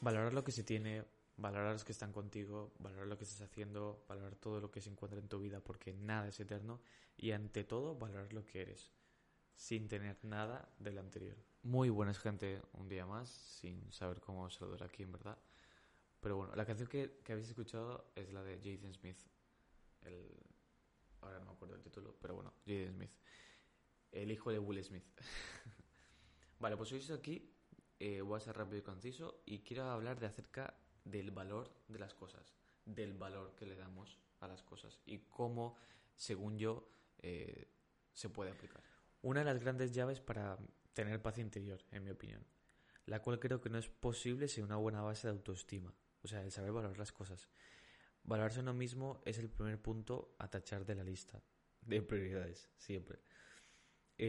Valorar lo que se tiene, valorar los que están contigo, valorar lo que estás haciendo, valorar todo lo que se encuentra en tu vida porque nada es eterno y ante todo valorar lo que eres sin tener nada del anterior. Muy buenas gente, un día más, sin saber cómo saludar aquí en verdad. Pero bueno, la canción que, que habéis escuchado es la de Jaden Smith. Ahora no me acuerdo el título, pero bueno, Jaden Smith. El hijo de Will Smith. vale, pues hoy estoy aquí eh, voy a ser rápido y conciso y quiero hablar de acerca del valor de las cosas, del valor que le damos a las cosas y cómo, según yo, eh, se puede aplicar. Una de las grandes llaves para tener paz interior, en mi opinión, la cual creo que no es posible sin una buena base de autoestima, o sea, el saber valorar las cosas. Valorarse a uno mismo es el primer punto a tachar de la lista de prioridades, siempre.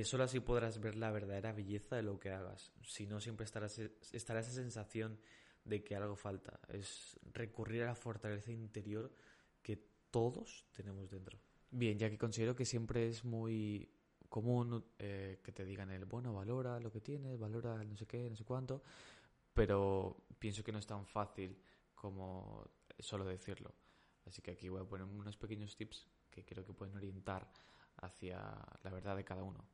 Solo así podrás ver la verdadera belleza de lo que hagas. Si no, siempre estarás, estará esa sensación de que algo falta. Es recurrir a la fortaleza interior que todos tenemos dentro. Bien, ya que considero que siempre es muy común eh, que te digan el, bueno, valora lo que tienes, valora no sé qué, no sé cuánto, pero pienso que no es tan fácil como solo decirlo. Así que aquí voy a poner unos pequeños tips que creo que pueden orientar hacia la verdad de cada uno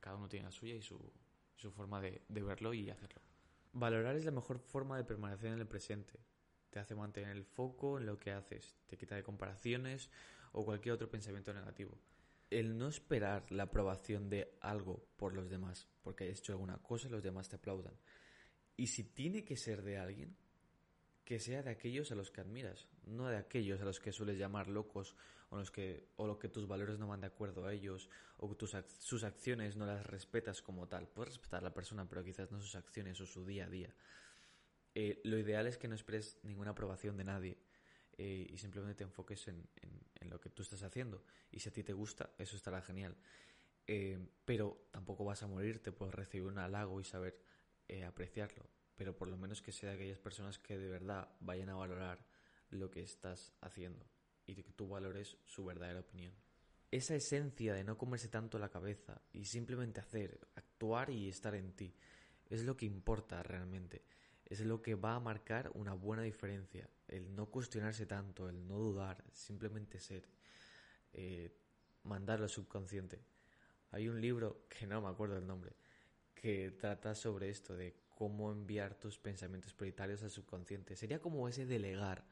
cada uno tiene la suya y su, su forma de, de verlo y hacerlo. Valorar es la mejor forma de permanecer en el presente. Te hace mantener el foco en lo que haces, te quita de comparaciones o cualquier otro pensamiento negativo. El no esperar la aprobación de algo por los demás, porque hayas hecho alguna cosa y los demás te aplaudan. Y si tiene que ser de alguien, que sea de aquellos a los que admiras, no de aquellos a los que sueles llamar locos o los que o lo que tus valores no van de acuerdo a ellos o tus, sus acciones no las respetas como tal. Puedes respetar a la persona, pero quizás no sus acciones o su día a día. Eh, lo ideal es que no esperes ninguna aprobación de nadie eh, y simplemente te enfoques en, en, lo que tú estás haciendo. Y si a ti te gusta, eso estará genial. Eh, pero tampoco vas a morir, te puedes recibir un halago y saber apreciarlo pero por lo menos que sea de aquellas personas que de verdad vayan a valorar lo que estás haciendo y que tú valores su verdadera opinión. Esa esencia de no comerse tanto la cabeza y simplemente hacer, actuar y estar en ti, es lo que importa realmente. Es lo que va a marcar una buena diferencia. El no cuestionarse tanto, el no dudar, simplemente ser. Eh, mandarlo al subconsciente. Hay un libro, que no me acuerdo el nombre, que trata sobre esto, de cómo enviar tus pensamientos prioritarios al subconsciente. Sería como ese delegar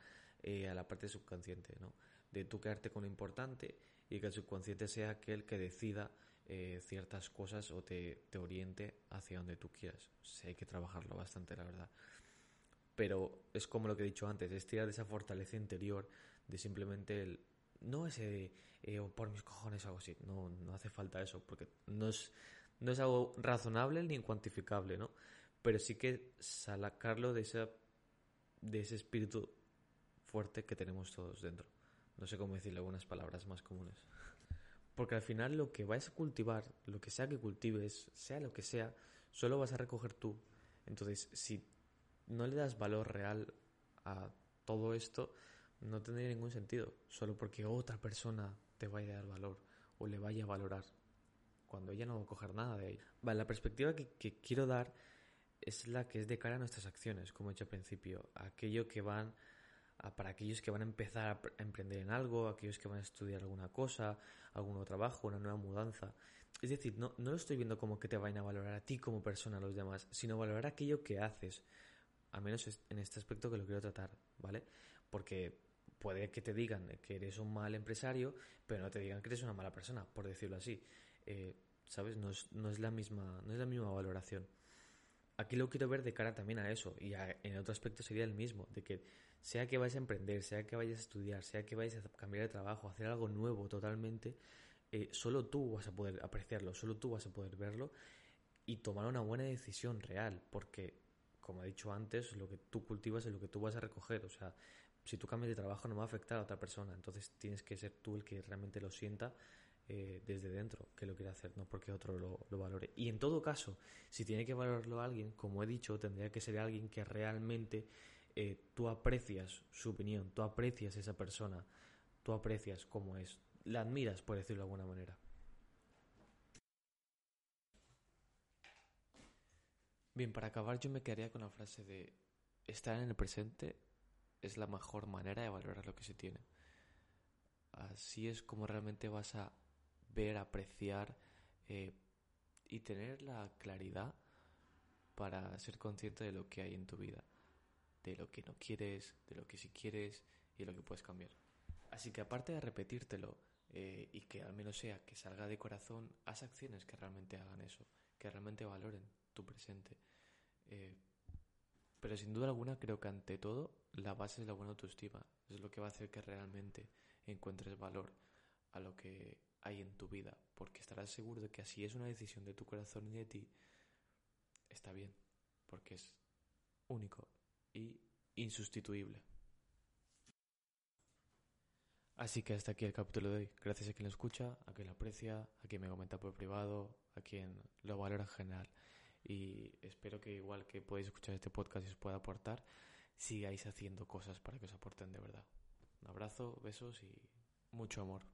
eh, a la parte subconsciente, ¿no? De tú quedarte con lo importante y que el subconsciente sea aquel que decida eh, ciertas cosas o te, te, oriente hacia donde tú quieras. O hay que trabajarlo bastante, la verdad. Pero es como lo que he dicho antes, es tirar de esa fortaleza interior de simplemente el... No ese eh, por mis cojones o algo así. No, no hace falta eso, porque no es, no es algo razonable ni cuantificable, ¿no? Pero sí que sacarlo de, esa, de ese espíritu fuerte que tenemos todos dentro. No sé cómo decirle algunas palabras más comunes. Porque al final lo que vais a cultivar, lo que sea que cultives, sea lo que sea, solo vas a recoger tú. Entonces, si no le das valor real a todo esto, no tendría ningún sentido. Solo porque otra persona te vaya a dar valor o le vaya a valorar. Cuando ella no va a coger nada de ahí. Vale, la perspectiva que quiero dar es la que es de cara a nuestras acciones, como he dicho al principio, aquello que van para aquellos que van a empezar a emprender en algo, aquellos que van a estudiar alguna cosa, algún nuevo trabajo, una nueva mudanza. Es decir, no, no lo estoy viendo como que te vayan a valorar a ti como persona a los demás, sino valorar aquello que haces. Al menos en este aspecto que lo quiero tratar, ¿vale? Porque puede que te digan que eres un mal empresario, pero no te digan que eres una mala persona, por decirlo así. Eh, ¿Sabes? No es, no es, la misma, no es la misma valoración aquí lo quiero ver de cara también a eso, y en otro aspecto sería el mismo, de que sea que vayas a emprender, sea que vayas a estudiar, sea que vayas a cambiar de trabajo, hacer algo nuevo totalmente, eh, solo tú vas a poder apreciarlo, solo tú vas a poder verlo y tomar una buena decisión real, porque, como he dicho antes, lo que tú cultivas es lo que tú vas a recoger. O sea, si tú cambias de trabajo no va a afectar a otra persona, entonces tienes que ser tú el que realmente lo sienta eh, desde dentro, que lo quiere hacer, no porque otro lo, lo, valore. Y en todo caso, si tiene que valorarlo alguien, como he dicho, tendría que ser alguien que realmente eh, tú aprecias su opinión, tú aprecias esa persona, tú aprecias cómo es, la admiras, por decirlo de alguna manera. Bien, para acabar yo me quedaría con la frase de estar en el presente es la mejor manera de valorar lo que se tiene. Así es como realmente vas a ver, apreciar eh, y tener la claridad para ser consciente de lo que hay en tu vida, de lo que no quieres, de lo que sí quieres y de lo que puedes cambiar. Así que aparte de repetírtelo eh, y que al menos sea que salga de corazón, haz acciones que realmente hagan eso, que realmente valoren tu presente. Eh, pero sin duda alguna creo que ante todo la base es la buena autoestima. Es lo que va a hacer que realmente encuentres valor a lo que hay en tu vida. Porque estarás seguro de que así es una decisión de tu corazón y de ti, está bien. Porque es único y insustituible. Así que hasta aquí el capítulo de hoy. Gracias a quien lo escucha, a quien lo aprecia, a quien me comenta por privado, a quien lo valora en general. Y espero que igual que podéis escuchar este podcast y os pueda aportar, sigáis haciendo cosas para que os aporten de verdad. Un abrazo, besos y mucho amor.